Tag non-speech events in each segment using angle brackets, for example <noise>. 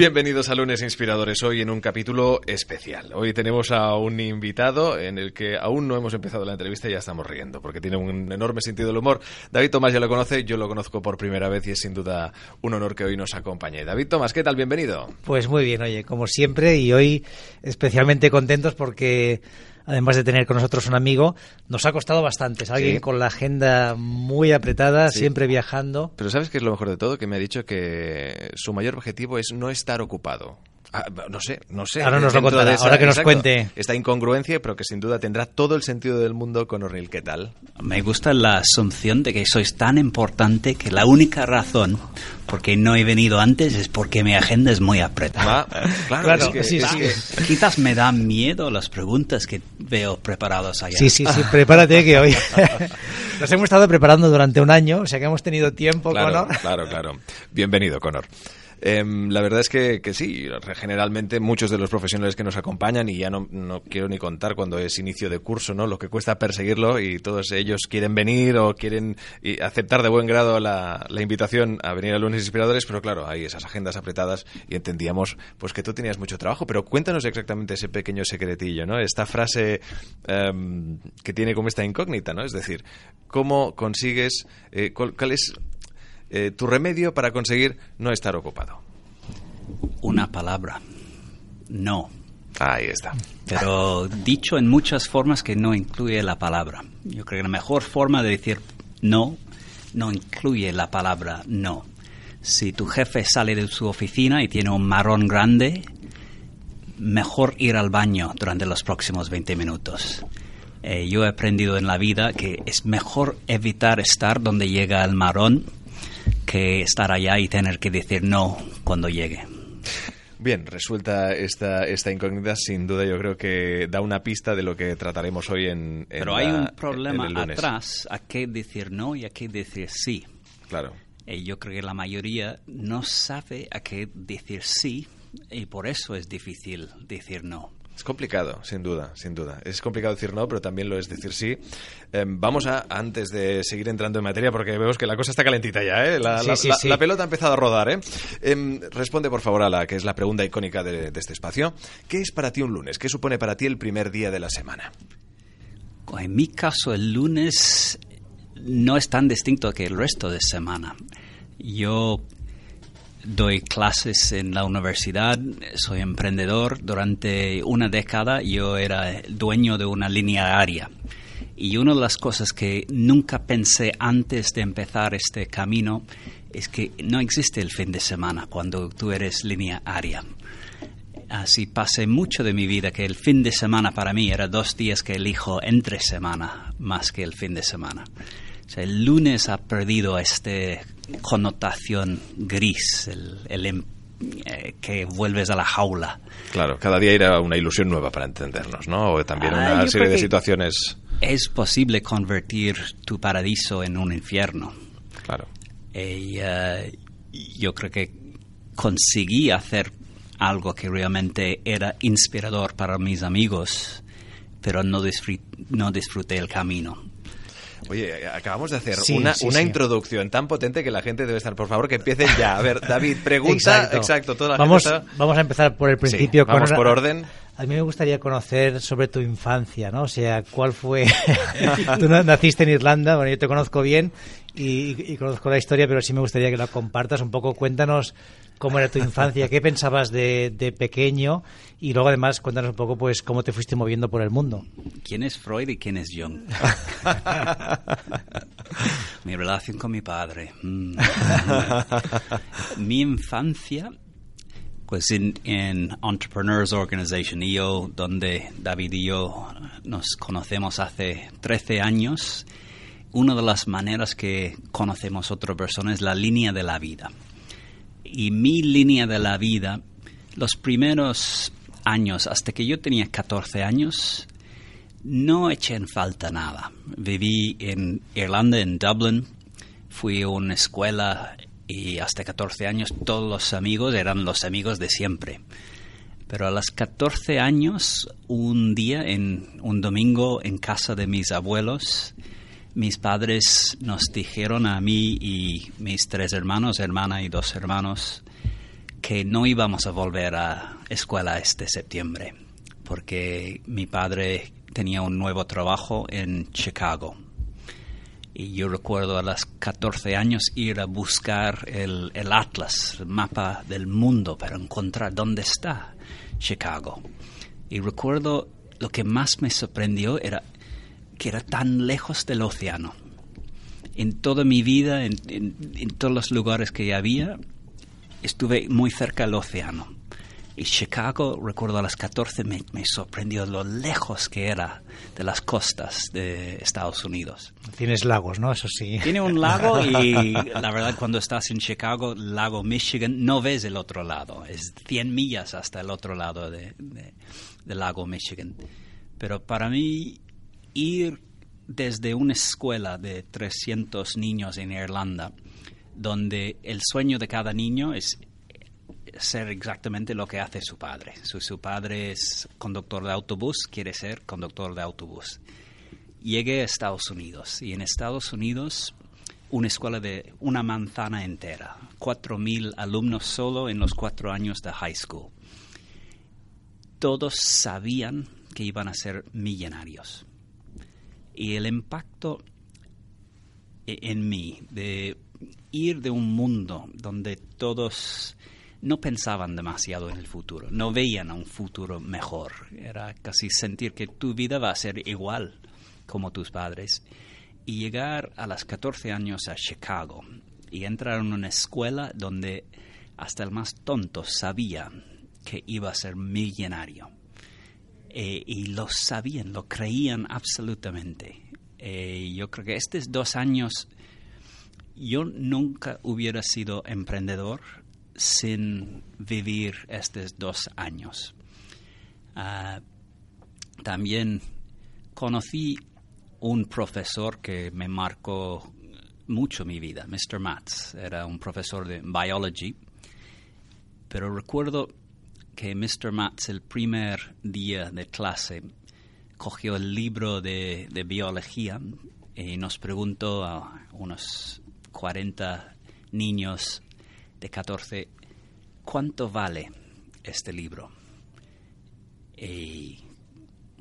Bienvenidos a Lunes Inspiradores, hoy en un capítulo especial. Hoy tenemos a un invitado en el que aún no hemos empezado la entrevista y ya estamos riendo, porque tiene un enorme sentido del humor. David Tomás ya lo conoce, yo lo conozco por primera vez y es sin duda un honor que hoy nos acompañe. David Tomás, ¿qué tal? Bienvenido. Pues muy bien, oye, como siempre, y hoy especialmente contentos porque además de tener con nosotros un amigo, nos ha costado bastante. Es alguien Sí. con la agenda muy apretada, Sí. siempre viajando. Pero ¿sabes qué es lo mejor de todo? Que me ha dicho que su mayor objetivo es no estar ocupado. Ah, no sé, no sé. Ahora nos lo Dentro contará, de esa- ahora que nos exacto, cuente. Esta incongruencia, pero que sin duda tendrá todo el sentido del mundo con O'Neill. ¿Qué tal? Me gusta la asunción de que sois tan importante que la única razón por qué no he venido antes es porque mi agenda es muy apretada. Va, claro, Claro, es que- sí, es sí. que- Quizás me da miedo las preguntas que veo preparadas allá. Sí, sí, sí, prepárate que hoy <laughs> nos hemos estado preparando durante un año, o sea que hemos tenido tiempo, Claro, Conor. claro, claro. Bienvenido, Conor. Em, la verdad es que, sí, generalmente muchos de los profesionales que nos acompañan, y ya no, no quiero ni contar cuando es inicio de curso, ¿no? Lo que cuesta perseguirlo y todos ellos quieren venir o quieren aceptar de buen grado la, la invitación a venir a Lunes Inspiradores, pero claro, hay esas agendas apretadas y entendíamos pues que tú tenías mucho trabajo, pero cuéntanos exactamente ese pequeño secretillo, ¿no? Esta frase em, que tiene como esta incógnita, ¿no? Es decir, ¿cómo consigues, eh, cuál- cuál es eh, tu remedio para conseguir no estar ocupado. Una palabra. No. Ahí está. Pero dicho en muchas formas que no incluye la palabra. Yo creo que la mejor forma de decir no no incluye la palabra no. Si tu jefe sale de su oficina y tiene un marrón grande, mejor ir al baño durante los próximos 20 minutos. Eh, yo he aprendido en la vida que es mejor evitar estar donde llega el marrón que estar allá y tener que decir no cuando llegue. Bien, resuelta esta, esta incógnita, sin duda yo creo que da una pista de lo que trataremos hoy en, en Pero la- hay un en problema el lunes. atrás a qué decir no y a qué decir sí. Claro. Eh, yo creo que la mayoría no sabe a qué decir sí y por eso es difícil decir no. Es complicado, sin duda, sin duda. Es complicado decir no, pero también lo es decir sí. Em, vamos a, antes de seguir entrando en materia, porque vemos que la cosa está calentita ya, ¿eh? La, Sí, la- sí, la- sí. la pelota ha empezado a rodar, ¿eh? Em, responde, por favor, a la que es la pregunta icónica de, de este espacio. ¿Qué es para ti un lunes? ¿Qué supone para ti el primer día de la semana? En mi caso, el lunes no es tan distinto que el resto de semana. Yo doy clases en la universidad, soy emprendedor. Durante una década yo era dueño de una línea aérea. Y una de las cosas que nunca pensé antes de empezar este camino es que no existe el fin de semana cuando tú eres línea aérea. Así pasé mucho de mi vida que el fin de semana para mí era dos días que elijo entre semana más que el fin de semana. O sea, el lunes ha perdido esta connotación gris, el, el em- eh, que vuelves a la jaula. Claro, cada día era una ilusión nueva para entendernos, ¿no? O también Ah, una serie de situaciones. Es posible convertir tu paraíso en un infierno. Claro. Y, eh, yo creo que conseguí hacer algo que realmente era inspirador para mis amigos, pero no, disfrut- no disfruté el camino. Oye, acabamos de hacer Sí, una, sí, una sí. introducción tan potente que la gente debe estar. Por favor, que empiecen ya. A ver, David, pregunta. Exacto, toda la vamos, gente está- vamos a empezar por el principio. vamos por orden. A mí me gustaría conocer sobre tu infancia, ¿no? O sea, ¿cuál fue? <laughs> Tú na- naciste en Irlanda, bueno, yo te conozco bien y, y conozco la historia, pero sí me gustaría que la compartas un poco. Cuéntanos cómo era tu infancia, qué pensabas de, de pequeño y luego además cuéntanos un poco, pues, cómo te fuiste moviendo por el mundo. ¿Quién es Freud y quién es Jung? <laughs> mi relación con mi padre. Mm. <laughs> mi infancia, pues en, en Entrepreneurs Organization, yo, donde David y yo nos conocemos hace 13 años, una de las maneras que conocemos a otra persona es la línea de la vida. Y mi línea de la vida, los primeros años, hasta que yo tenía 14 años, no eché en falta nada. Viví en Irlanda, en Dublin, fui a una escuela y hasta 14 años todos los amigos eran los amigos de siempre. Pero a los 14 años, un día, en un domingo, en casa de mis abuelos, mis padres nos dijeron a mí y mis tres hermanos, hermana y dos hermanos, que no íbamos a volver a escuela este septiembre, porque mi padre tenía un nuevo trabajo en Chicago. Y yo recuerdo a los 14 años ir a buscar el, el atlas, el mapa del mundo, para encontrar dónde está Chicago. Y recuerdo lo que más me sorprendió era que era tan lejos del océano. En toda mi vida, en, todos los lugares que había, estuve muy cerca del océano. Y Chicago, recuerdo a las 14, me, me, sorprendió lo lejos que era de las costas de Estados Unidos. Tienes lagos, ¿no? Eso sí. Tiene un lago y <laughs> la verdad cuando estás en Chicago, lago Michigan, no ves el otro lado. Es 100 millas hasta el otro lado de, del lago Michigan. Pero para mí ir desde una escuela de 300 niños en Irlanda, donde el sueño de cada niño es ser exactamente lo que hace su padre. Si su padre es conductor de autobús, quiere ser conductor de autobús. Llegué a Estados Unidos y en Estados Unidos una escuela de una manzana entera, cuatro mil alumnos solo en los cuatro años de high school. Todos sabían que iban a ser millonarios y el impacto e-, en mí de ir de un mundo donde todos no pensaban demasiado en el futuro, no veían un futuro mejor, era casi sentir que tu vida va a ser igual como tus padres. Y llegar a los 14 años a Chicago y entrar en una escuela donde hasta el más tonto sabía que iba a ser millonario. Eh, y lo sabían, lo creían absolutamente. Eh, yo creo que estos dos años, yo nunca hubiera sido emprendedor sin vivir estos dos años. Ah, también conocí un profesor que me marcó mucho mi vida, Mr. Matz. Era un profesor de biology, pero recuerdo que Mr. Matz el primer día de clase cogió el libro de, biología y nos preguntó a unos 40 niños de 14 cuánto vale este libro. Y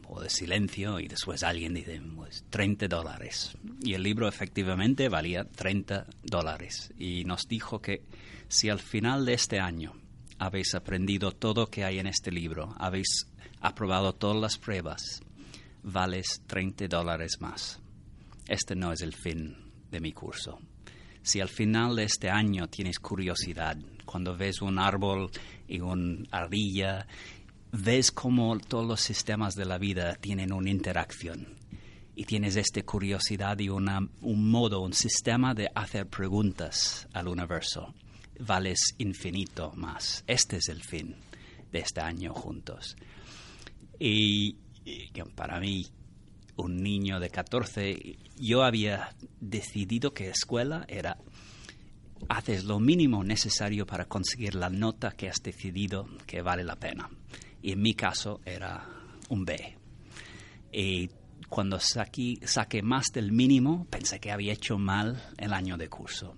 o de silencio y después alguien dice pues 30 dólares y el libro efectivamente valía 30 dólares y nos dijo que si al final de este año habéis aprendido todo que hay en este libro, habéis aprobado todas las pruebas, vales 30 dólares más. Este no es el fin de mi curso. Si al final de este año tienes curiosidad, cuando ves un árbol y una ardilla, ves cómo todos los sistemas de la vida tienen una interacción y tienes esta curiosidad y un modo, un sistema de hacer preguntas al universo vales infinito más. Este es el fin de este año juntos. Y, para mí, un niño de 14, yo había decidido que escuela era haces lo mínimo necesario para conseguir la nota que has decidido que vale la pena. Y en mi caso era un B. Y cuando saqué más del mínimo, pensé que había hecho mal el año de curso.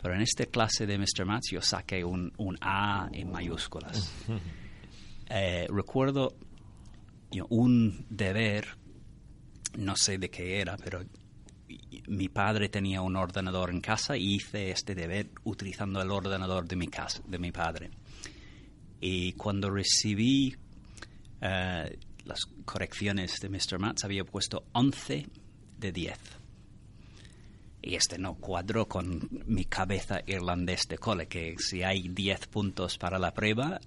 Pero en esta clase de Mr. Matz yo saqué un, A en mayúsculas. Eh, recuerdo un deber, no sé de qué era, pero mi padre tenía un ordenador en casa y hice este deber utilizando el ordenador de mi casa, de mi padre. Y cuando recibí eh, las correcciones de Mr. Matz había puesto 11 de 10 y este no cuadró con mi cabeza irlandés de cole, que si hay 10 puntos para la prueba,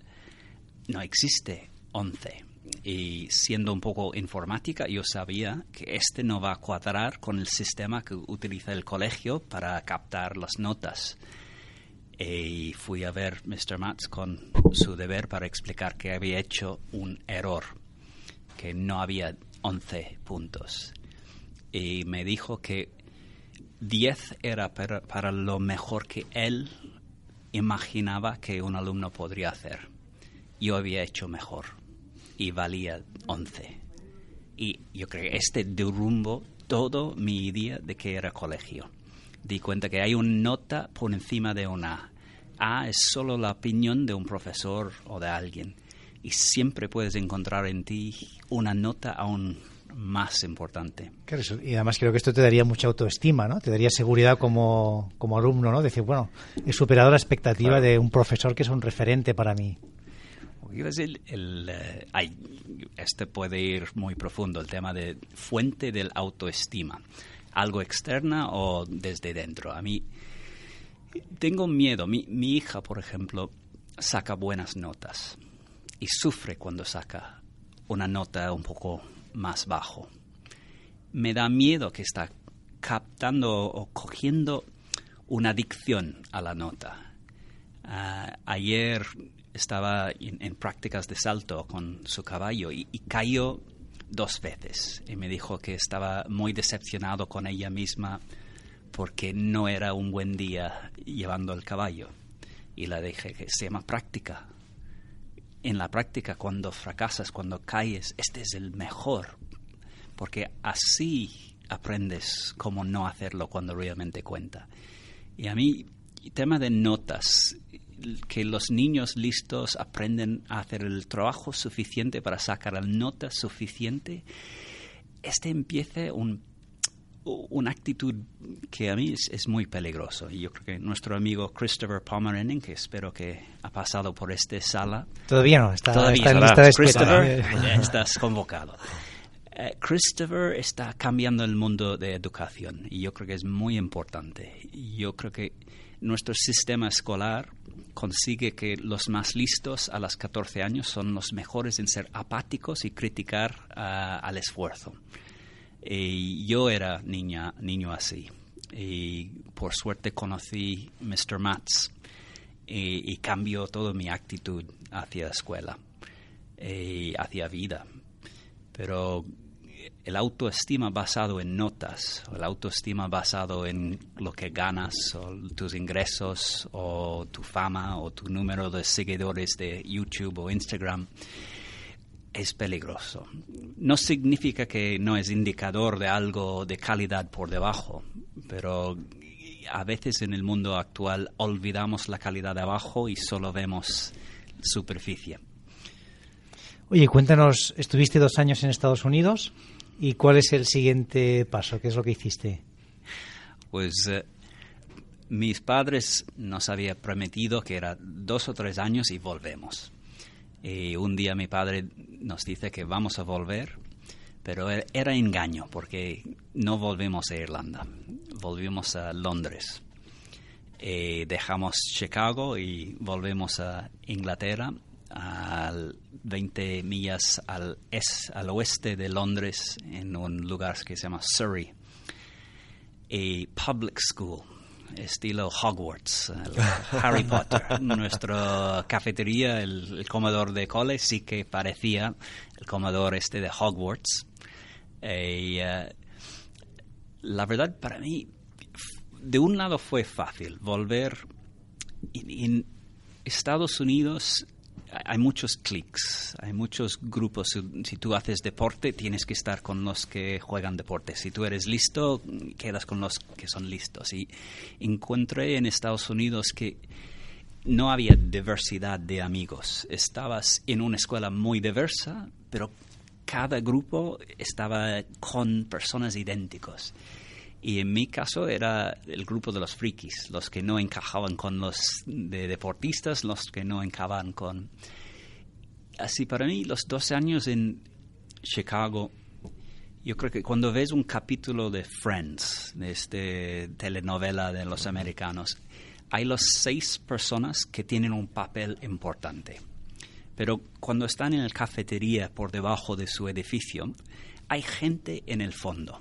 no existe 11. Y siendo un poco informática, yo sabía que este no va a cuadrar con el sistema que utiliza el colegio para captar las notas. Y fui a ver Mr. Matz con su deber para explicar que había hecho un error, que no había 11 puntos. Y me dijo que 10 era para, lo mejor que él imaginaba que un alumno podría hacer. yo había hecho mejor y valía 11. Y yo creo que este derrumbo todo mi idea de que era colegio. Di cuenta que hay una nota por encima de una A. es solo la opinión de un profesor o de alguien. Y siempre puedes encontrar en ti una nota aún más importante. y además creo que esto te daría mucha autoestima, ¿no? Te daría seguridad como, como alumno, ¿no? Decir, bueno, he superado la expectativa de un profesor que es un referente para mí. Eh, este puede ir muy profundo, el tema de fuente del autoestima. Algo externa o desde dentro. A mí tengo miedo. Mi, mi hija, por ejemplo, saca buenas notas y sufre cuando saca una nota un poco más bajo. Me da miedo que está captando o cogiendo una adicción a la nota. Ah, ayer estaba en, prácticas de salto con su caballo y, cayó dos veces y me dijo que estaba muy decepcionado con ella misma porque no era un buen día llevando el caballo. Y la dije que se llama práctica. En la práctica, cuando fracasas, cuando caes, este es el mejor, porque así aprendes cómo no hacerlo cuando realmente cuenta. Y a mí, tema de notas, que los niños listos aprenden a hacer el trabajo suficiente para sacar la nota suficiente, este empieza un, una actitud que a mí es, muy peligroso. Y yo creo que nuestro amigo Christopher Pomeranian, que espero que ha pasado por esta sala. Todavía no, está, Todavía en lista de Christopher, estás convocado. Eh, Christopher está cambiando el mundo de educación y yo creo que es muy importante. Yo creo que nuestro sistema escolar consigue que los más listos a los 14 años son los mejores en ser apáticos y criticar ah, al esfuerzo. Y yo era niña, niño así. Y por suerte conocí Mr. Matz y, y cambió toda mi actitud hacia la escuela y hacia vida. Pero el autoestima basado en notas, el autoestima basado en lo que ganas, o tus ingresos, o tu fama, o tu número de seguidores de YouTube o Instagram, es peligroso. No significa que no es indicador de algo de calidad por debajo, pero a veces en el mundo actual olvidamos la calidad de abajo y solo vemos superficie. Oye, cuéntanos, estuviste dos años en Estados Unidos. ¿Y cuál es el siguiente paso? ¿Qué es lo que hiciste? Pues eh, mis padres nos habían prometido que era dos o tres años y volvemos. Y un día mi padre nos dice que vamos a volver, pero e-, era engaño porque no volvimos a Irlanda, volvimos a Londres. Dejamos Chicago y volvemos a Inglaterra al 20 millas al, es, al oeste de Londres, en un lugar que se llama Surrey. A public school, estilo Hogwarts, <laughs> Harry Potter. Nuestra cafetería, el, comedor de cole, sí que parecía el comedor este de Hogwarts. Y, eh, la verdad, para mí, de un lado fue fácil volver. en Estados Unidos hay muchos clics, hay muchos grupos. Si tú haces deporte, tienes que estar con los que juegan deporte. Si tú eres listo, quedas con los que son listos. Y encontré en Estados Unidos que no había diversidad de amigos. Estabas en una escuela muy diversa, pero cada grupo estaba con personas idénticos. Y en mi caso era el grupo de los frikis, los que no encajaban con los de deportistas, los que no encajaban con... Así para mí, los 12 años en Chicago, yo creo que cuando ves un capítulo de Friends, de esta telenovela de los americanos, hay las seis personas que tienen un papel importante. Pero cuando están en la cafetería por debajo de su edificio, hay gente en el fondo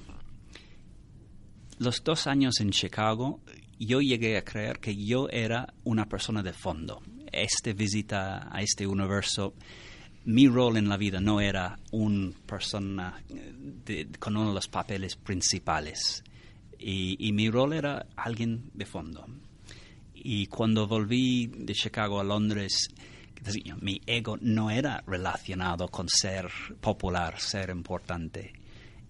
los dos años en Chicago, yo llegué a creer que yo era una persona de fondo. Esta visita a este universo, mi rol en la vida no era una persona con uno de los papeles principales. Y, mi rol era alguien de fondo. Y cuando volví de Chicago a Londres, mi ego no era relacionado con ser popular, ser importante.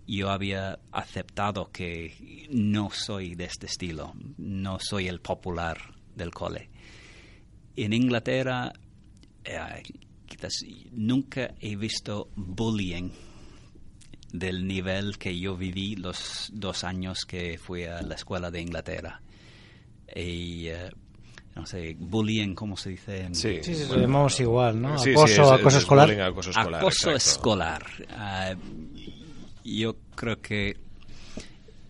Yo había aceptado que no soy de este estilo, no soy el popular del cole. En Inglaterra, eh, quizás nunca he visto bullying del nivel que yo viví los dos años que fui a la escuela de Inglaterra. Y, eh, no sé, bullying, ¿cómo se dice? Sí, sí, sí llamamos igual, ¿no? Sí, acoso, sí, es- acoso es escolar. bullying, acoso escolar. Acoso exacto. escolar. Ah, yo creo que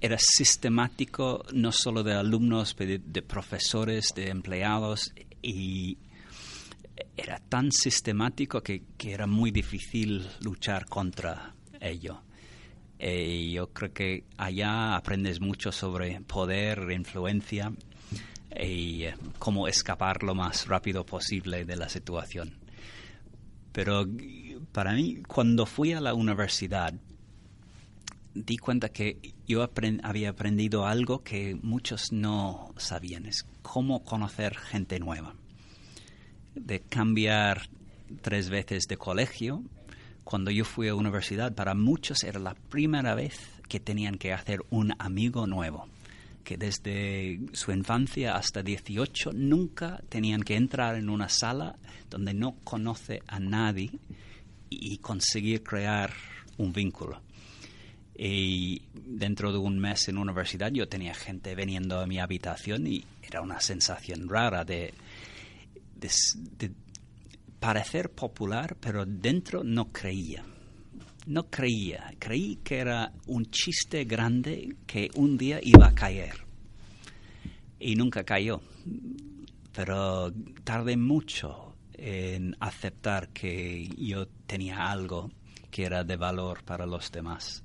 era sistemático no solo de alumnos, pero de, profesores, de empleados, y era tan sistemático que, que era muy difícil luchar contra ello. Eh, yo creo que allá aprendes mucho sobre poder, influencia y eh, cómo escapar lo más rápido posible de la situación. Pero para mí, cuando fui a la universidad, di cuenta que yo había aprendido algo que muchos no sabían, es cómo conocer gente nueva. De cambiar tres veces de colegio, cuando yo fui a universidad, para muchos era la primera vez que tenían que hacer un amigo nuevo, que desde su infancia hasta 18 nunca tenían que entrar en una sala donde no conoce a nadie y conseguir crear un vínculo. Y dentro de un mes en universidad yo tenía gente viniendo a mi habitación y era una sensación rara de parecer popular, pero dentro no creía. No creía. Creí que era un chiste grande que un día iba a caer. Y nunca cayó. Pero tardé mucho en aceptar que yo tenía algo que era de valor para los demás.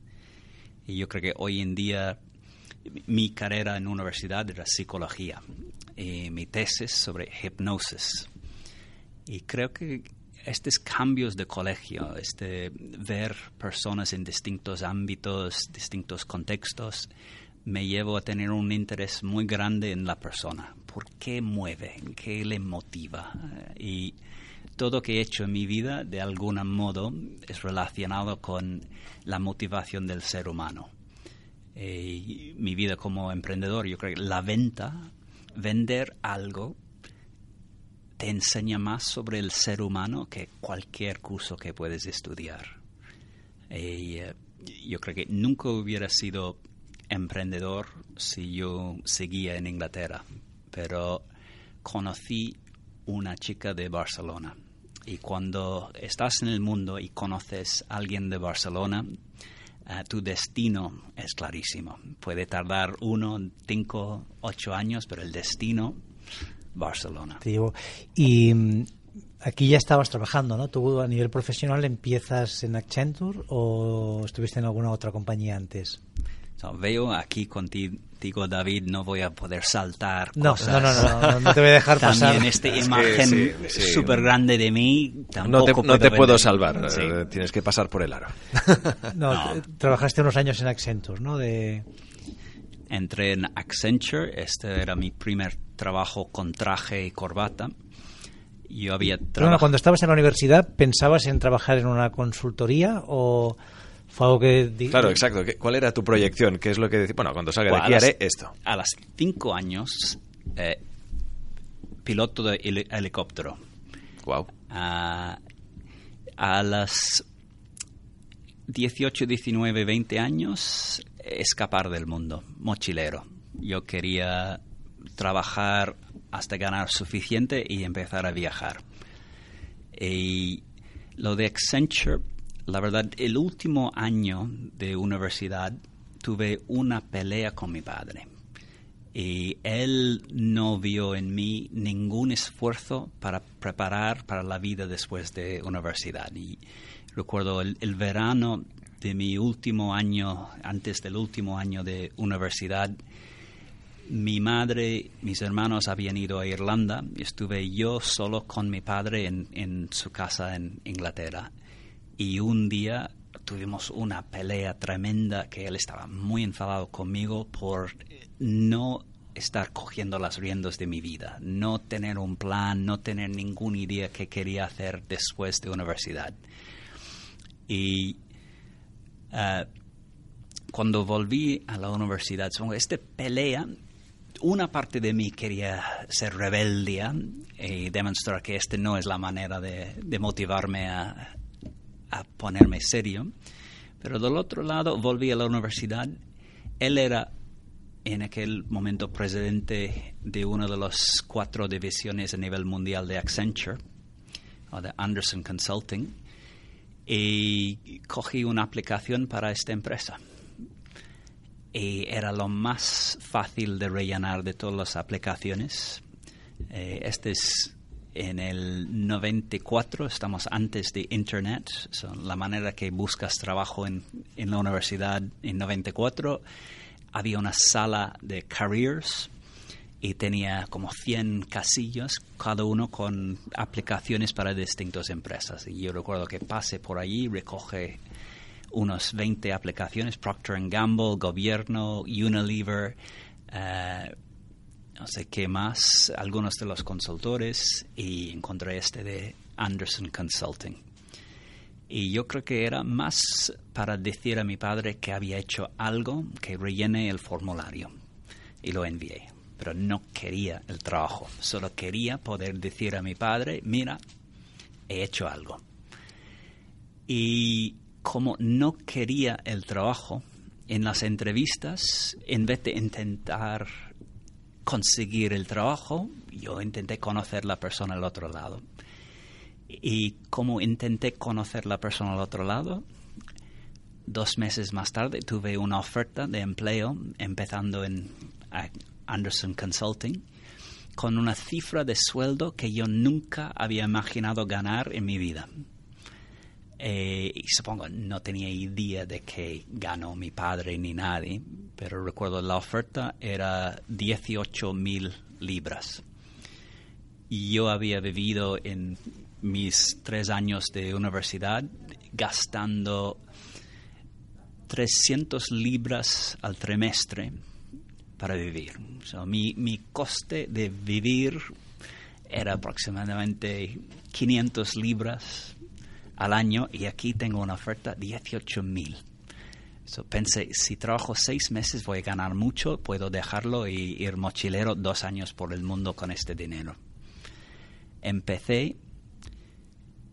Y yo creo que hoy en día mi carrera en universidad era psicología y mi tesis sobre hipnosis. Y creo que estos cambios de colegio, este ver personas en distintos ámbitos, distintos contextos, me llevó a tener un interés muy grande en la persona. ¿Por qué mueve? ¿Qué le motiva? Y todo que he hecho en mi vida, de algún modo, es relacionado con la motivación del ser humano. Eh, mi vida como emprendedor, yo creo que la venta, vender algo, te enseña más sobre el ser humano que cualquier curso que puedes estudiar. Y, eh, yo creo que nunca hubiera sido emprendedor si yo seguía en Inglaterra, pero conocí una chica de Barcelona. Y cuando estás en el mundo y conoces a alguien de Barcelona, eh, tu destino es clarísimo. Puede tardar uno, cinco, ocho años, pero el destino, Barcelona. Y mm, aquí ya estabas trabajando, ¿no? ¿Tú a nivel profesional empiezas en Accenture o estuviste en alguna otra compañía antes? So, veo aquí contigo, David, no voy a poder saltar No, cosas. no, no, no, no, no te voy a dejar pasar. También esta Es imagen sí, sí. súper grande de mí, No tampoco te, no te puedo salvar, Sí. eh, tienes que pasar por el aro. <laughs> No, No. trabajaste unos años en Accenture, ¿no? De... Entré en Accenture, este era mi primer trabajo con traje y corbata. Yo había Pero bueno, trabajado... cuando estabas en la universidad, ¿pensabas en trabajar en una consultoría o fue algo que... Claro, exacto. ¿Qué- ¿Cuál era tu proyección? ¿Qué es lo que decís? Bueno, cuando salga de Bueno, aquí a las- haré esto. A los cinco años, eh, piloto de heli- helicóptero. Wow. a, a las 18, 19, 20 años, escapar del mundo, mochilero. Yo quería trabajar hasta ganar suficiente y empezar a viajar. Y lo de Accenture, la verdad, el último año de universidad tuve una pelea con mi padre. Y él no vio en mí ningún esfuerzo para preparar para la vida después de universidad. Y recuerdo el, verano de mi último año, antes del último año de universidad, mi madre, mis hermanos habían ido a Irlanda estuve yo solo con mi padre en su casa en Inglaterra. Y un día tuvimos una pelea tremenda que él estaba muy enfadado conmigo por no estar cogiendo las riendas de mi vida, no tener un plan, no tener ninguna idea que quería hacer después de universidad. Y uh, cuando volví a la universidad, esta pelea, una parte de mí quería ser rebelde y demostrar que esta no es la manera de motivarme a, a ponerme serio. Pero del otro lado, volví a la universidad. Él era en aquel momento presidente de una de las cuatro divisiones a nivel mundial de Accenture, o de Anderson Consulting, y cogí una aplicación para esta empresa. Y era lo más fácil de rellenar de todas las aplicaciones. Eh, este es en el 94, estamos antes de Internet, la manera que buscas trabajo en, en la universidad en 94 había una sala de careers y tenía como 100 casillos, cada uno con aplicaciones para distintas empresas. Y yo recuerdo que pase por allí, recoge unos 20 aplicaciones, Procter Gamble, Gobierno, Unilever, eh, no sé qué más, algunos de los consultores, y encontré este de Anderson Consulting. Y yo creo que era más para decir a mi padre que había hecho algo que rellene el formulario. Y lo envié. Pero no quería el trabajo. Solo quería poder decir a mi padre, mira, he hecho algo. Y como no quería el trabajo, en las entrevistas, en vez de intentar conseguir el trabajo, yo intenté conocer la persona al otro lado. Y como intenté conocer la persona al otro lado, dos meses más tarde tuve una oferta de empleo empezando en Anderson Consulting con una cifra de sueldo que yo nunca había imaginado ganar en mi vida. Eh, y supongo no tenía idea de que ganó mi padre ni nadie, pero recuerdo la oferta era 18 mil libras. Y yo había vivido en mis tres años de universidad gastando 300 libras al trimestre para vivir. mi, mi coste de vivir era aproximadamente 500 libras al año y aquí tengo una oferta de 18 mil. pensé, si trabajo seis meses voy a ganar mucho, puedo dejarlo y ir mochilero dos años por el mundo con este dinero. Empecé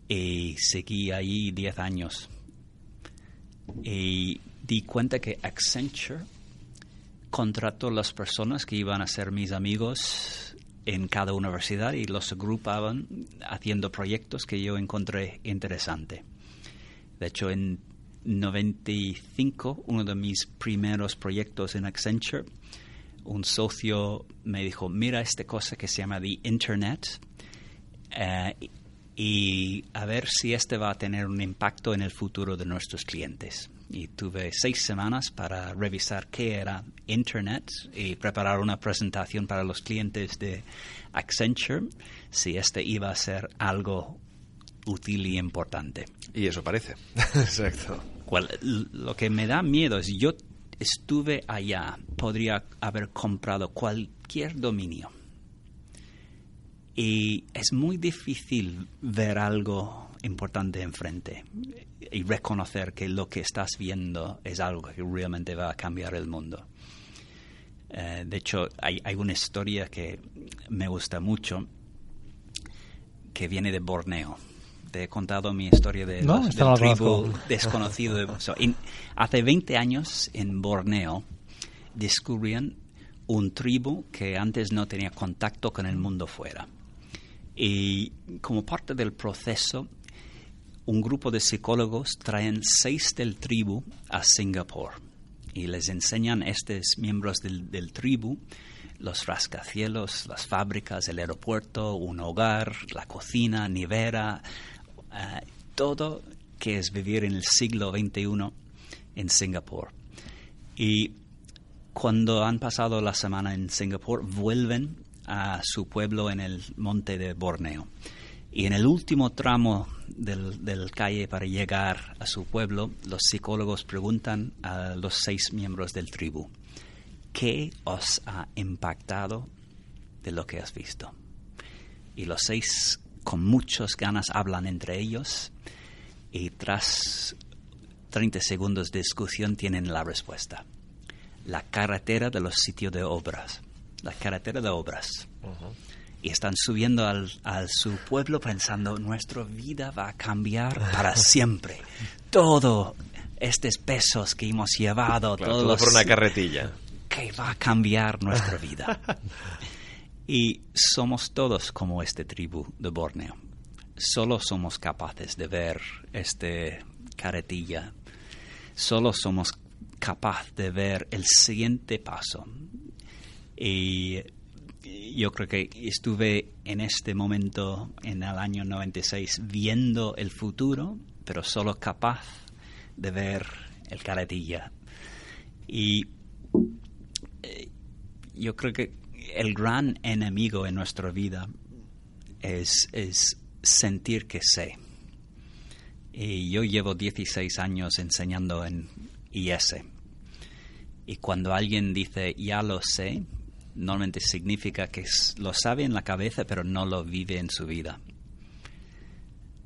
y seguí ahí 10 años. Y di cuenta que Accenture contrató las personas que iban a ser mis amigos en cada universidad y los agrupaban haciendo proyectos que yo encontré interesante. De hecho, en 95, uno de mis primeros proyectos en Accenture, un socio me dijo, mira esta cosa que se llama The Internet. Eh, y a ver si este va a tener un impacto en el futuro de nuestros clientes. Y tuve seis semanas para revisar qué era Internet y preparar una presentación para los clientes de Accenture, si este iba a ser algo útil y importante. Y eso parece. <laughs> Exacto. lo que me da miedo es yo estuve allá, podría haber comprado cualquier dominio y es muy difícil ver algo importante enfrente y reconocer que lo que estás viendo es algo que realmente va a cambiar el mundo. Eh, de hecho, hay, una historia que me gusta mucho que viene de Borneo. Te he contado mi historia de no, los, del tribu desconocido. <laughs> hace 20 años en Borneo descubrían un tribu que antes no tenía contacto con el mundo fuera y como parte del proceso, un grupo de psicólogos traen seis del tribu a Singapur y les enseñan a estos miembros del, tribu los rascacielos, las fábricas, el aeropuerto, un hogar, la cocina, nevera, eh, todo que es vivir en el siglo XXI en Singapur. Y cuando han pasado la semana en Singapur, vuelven a su pueblo en el monte de Borneo. Y en el último tramo del, calle para llegar a su pueblo, los psicólogos preguntan a los seis miembros del tribu, ¿qué os ha impactado de lo que has visto? Y los seis con muchas ganas hablan entre ellos y tras 30 segundos de discusión tienen la respuesta. La carretera de los sitios de obras. La carretera de obras. Y están subiendo al, su pueblo pensando, nuestra vida va a cambiar para <laughs> siempre. Todo estos pesos que hemos llevado, todo por una carretilla. Que va a cambiar nuestra <laughs> vida. y somos todos como este tribu de Borneo. Solo somos capaces de ver este carretilla. Solo somos capaces de ver el siguiente paso. Y yo creo que estuve en este momento, en el año 96, viendo el futuro, pero solo capaz de ver el carretilla. Y eh, yo creo que el gran enemigo en nuestra vida es, es sentir que sé. Y yo llevo 16 años enseñando en IS. Y cuando alguien dice ya lo sé, normalmente significa que lo sabe en la cabeza pero no lo vive en su vida.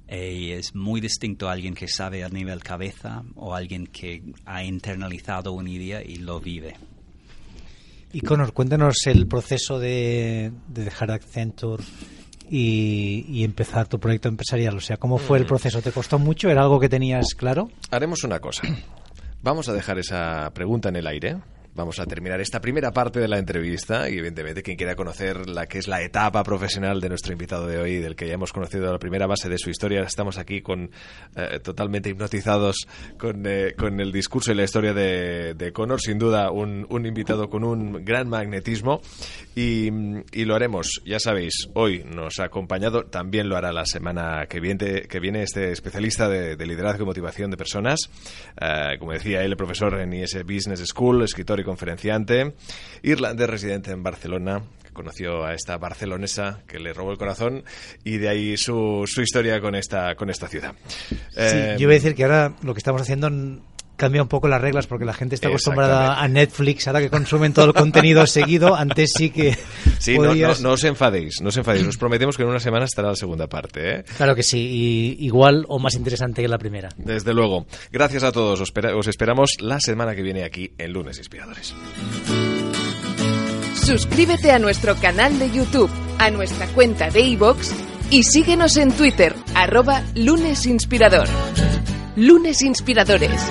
Y es muy distinto a alguien que sabe a nivel cabeza o alguien que ha internalizado una idea y lo vive. Y Conor, cuéntanos el proceso de, dejar Accenture y, empezar tu proyecto empresarial. O sea, ¿cómo fue el mm. proceso? ¿Te costó mucho? ¿Era algo que tenías claro? Haremos una cosa. Vamos a dejar esa pregunta en el aire Vamos a terminar esta primera parte de la entrevista y evidentemente quien quiera conocer la que es la etapa profesional de nuestro invitado de hoy, del que ya hemos conocido la primera base de su historia, estamos aquí con eh, totalmente hipnotizados con, eh, con, el discurso y la historia de, de Connor, sin duda un, un, invitado con un gran magnetismo y, y, lo haremos, ya sabéis, hoy nos ha acompañado, también lo hará la semana que viene, que viene este especialista de, liderazgo y motivación de personas, eh, como decía él, el profesor en IS Business School, escritor conferenciante, irlandés residente en Barcelona, que conoció a esta barcelonesa que le robó el corazón y de ahí su, su historia con esta, con esta ciudad. Eh, yo iba a decir que ahora lo que estamos haciendo cambia un poco las reglas porque la gente está acostumbrada a Netflix, ahora que consumen todo el contenido <laughs> seguido, antes sí que... Sí, no, no, os enfadéis, no os enfadéis, os prometemos que en una semana estará la segunda parte. ¿eh? Claro que sí, igual o más interesante que la primera. Desde luego. Gracias a todos, os, os esperamos la semana que viene aquí en Lunes Inspiradores. Suscríbete a nuestro canal de YouTube, a nuestra cuenta de iVoox y síguenos en Twitter, arroba lunesinspirador. Lunes Inspiradores.